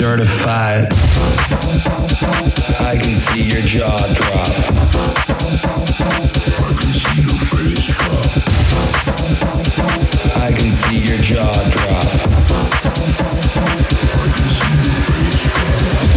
certified. I can see your jaw drop. I can see your face drop. I can see your jaw drop. I can see your face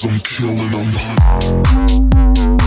Cause I'm killing them.